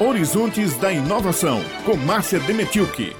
Horizontes da Inovação, com Márcia Demetilke.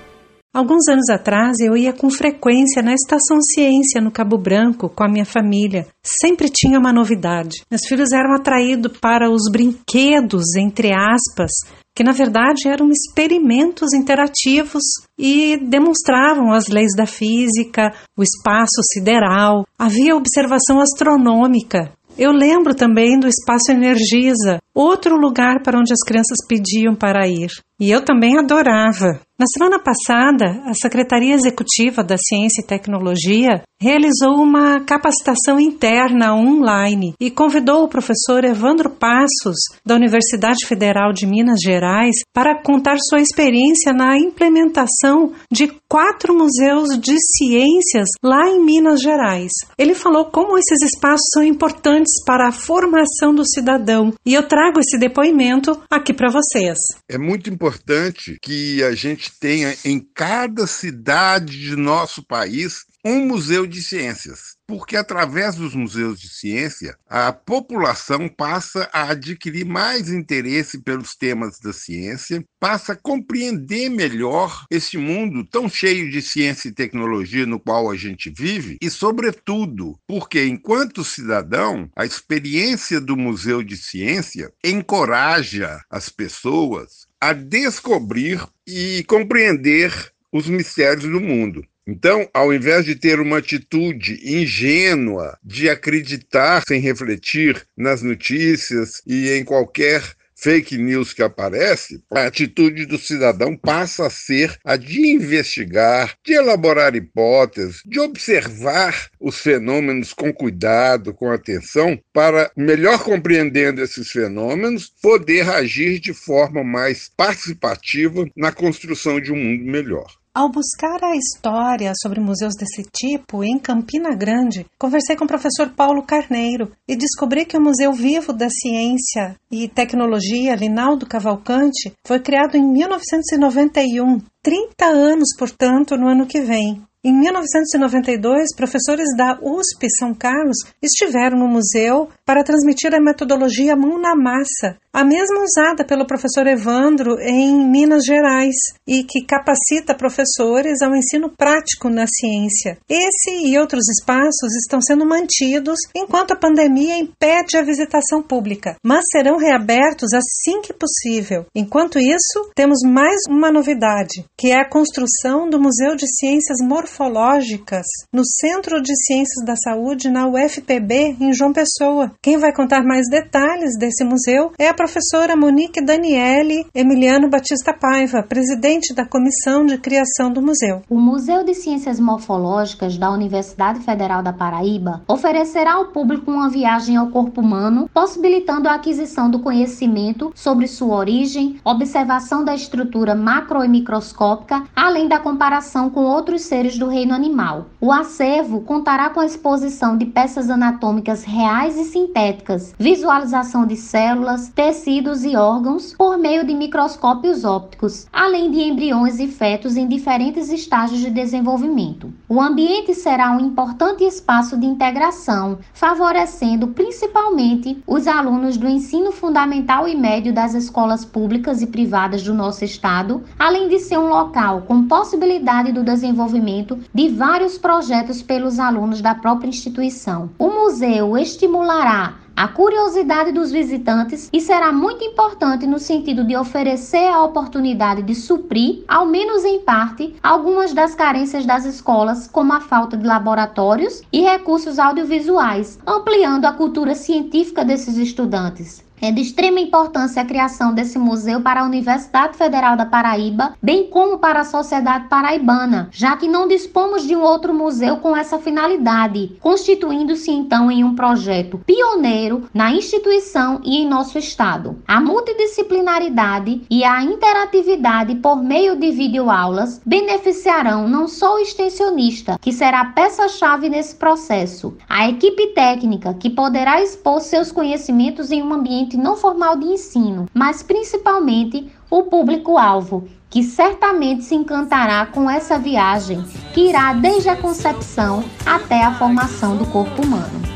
Alguns anos atrás eu ia com frequência na Estação Ciência, no Cabo Branco, com a minha família. Sempre tinha uma novidade. Meus filhos eram atraídos para os brinquedos, entre aspas, que na verdade eram experimentos interativos e demonstravam as leis da física, o espaço sideral, havia observação astronômica. Eu lembro também do Espaço Energisa, outro lugar para onde as crianças pediam para ir. E eu também adorava. Na semana passada, a Secretaria Executiva da Ciência e Tecnologia realizou uma capacitação interna online e convidou o professor Evandro Passos, da Universidade Federal de Minas Gerais, para contar sua experiência na implementação de quatro museus de ciências lá em Minas Gerais. Ele falou como esses espaços são importantes para a formação do cidadão e eu trago esse depoimento aqui para vocês. É muito importante que a gente tenha em cada cidade de nosso país um museu de ciências, porque através dos museus de ciência, a população passa a adquirir mais interesse pelos temas da ciência, passa a compreender melhor esse mundo tão cheio de ciência e tecnologia no qual a gente vive, e, sobretudo, porque, enquanto cidadão, a experiência do Museu de Ciência encoraja as pessoas a descobrir e compreender os mistérios do mundo. Então, ao invés de ter uma atitude ingênua de acreditar sem refletir nas notícias e em qualquer fake news que aparece, a atitude do cidadão passa a ser a de investigar, de elaborar hipóteses, de observar os fenômenos com cuidado, com atenção, para, melhor compreendendo esses fenômenos, poder agir de forma mais participativa na construção de um mundo melhor. Ao buscar a história sobre museus desse tipo em Campina Grande, conversei com o professor Paulo Carneiro e descobri que o Museu Vivo da Ciência e Tecnologia Linaldo Cavalcante foi criado em 1991, 30 anos, portanto, no ano que vem. Em 1992, professores da USP São Carlos estiveram no museu para transmitir a metodologia mão na massa, a mesma usada pelo professor Evandro em Minas Gerais e que capacita professores ao ensino prático na ciência. Esse e outros espaços estão sendo mantidos enquanto a pandemia impede a visitação pública, mas serão reabertos assim que possível. Enquanto isso, temos mais uma novidade, que é a construção do Museu de Ciências Morfológicas no Centro de Ciências da Saúde na UFPB em João Pessoa. Quem vai contar mais detalhes desse museu é a professora Monique Daniele Emiliano Batista Paiva, presidente da Comissão de Criação do Museu. O Museu de Ciências Morfológicas da Universidade Federal da Paraíba oferecerá ao público uma viagem ao corpo humano, possibilitando a aquisição do conhecimento sobre sua origem, observação da estrutura macro e microscópica, além da comparação com outros seres do reino animal. O acervo contará com a exposição de peças anatômicas reais e sintéticas, visualização de células, tecidos e órgãos por meio de microscópios ópticos, além de embriões e fetos em diferentes estágios de desenvolvimento. O ambiente será um importante espaço de integração, favorecendo principalmente os alunos do ensino fundamental e médio das escolas públicas e privadas do nosso estado, além de ser um local com possibilidade do desenvolvimento de vários projetos pelos alunos da própria instituição. O museu estimulará a curiosidade dos visitantes e será muito importante no sentido de oferecer a oportunidade de suprir, ao menos em parte, algumas das carências das escolas, como a falta de laboratórios e recursos audiovisuais, ampliando a cultura científica desses estudantes. É de extrema importância a criação desse museu para a Universidade Federal da Paraíba, bem como para a sociedade paraibana, já que não dispomos de um outro museu com essa finalidade, constituindo-se então em um projeto pioneiro na instituição e em nosso estado. A multidisciplinaridade e a interatividade por meio de videoaulas beneficiarão não só o extensionista, que será peça-chave nesse processo, a equipe técnica, que poderá expor seus conhecimentos em um ambiente ambiente não formal de ensino, mas principalmente o público-alvo, que certamente se encantará com essa viagem que irá desde a concepção até a formação do corpo humano.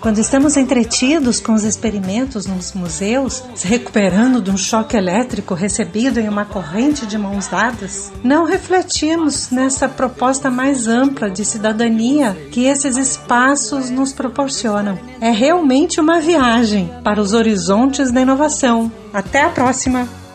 Quando estamos entretidos com os experimentos nos museus, se recuperando de um choque elétrico recebido em uma corrente de mãos dadas, não refletimos nessa proposta mais ampla de cidadania que esses espaços nos proporcionam. É realmente uma viagem para os horizontes da inovação. Até a próxima!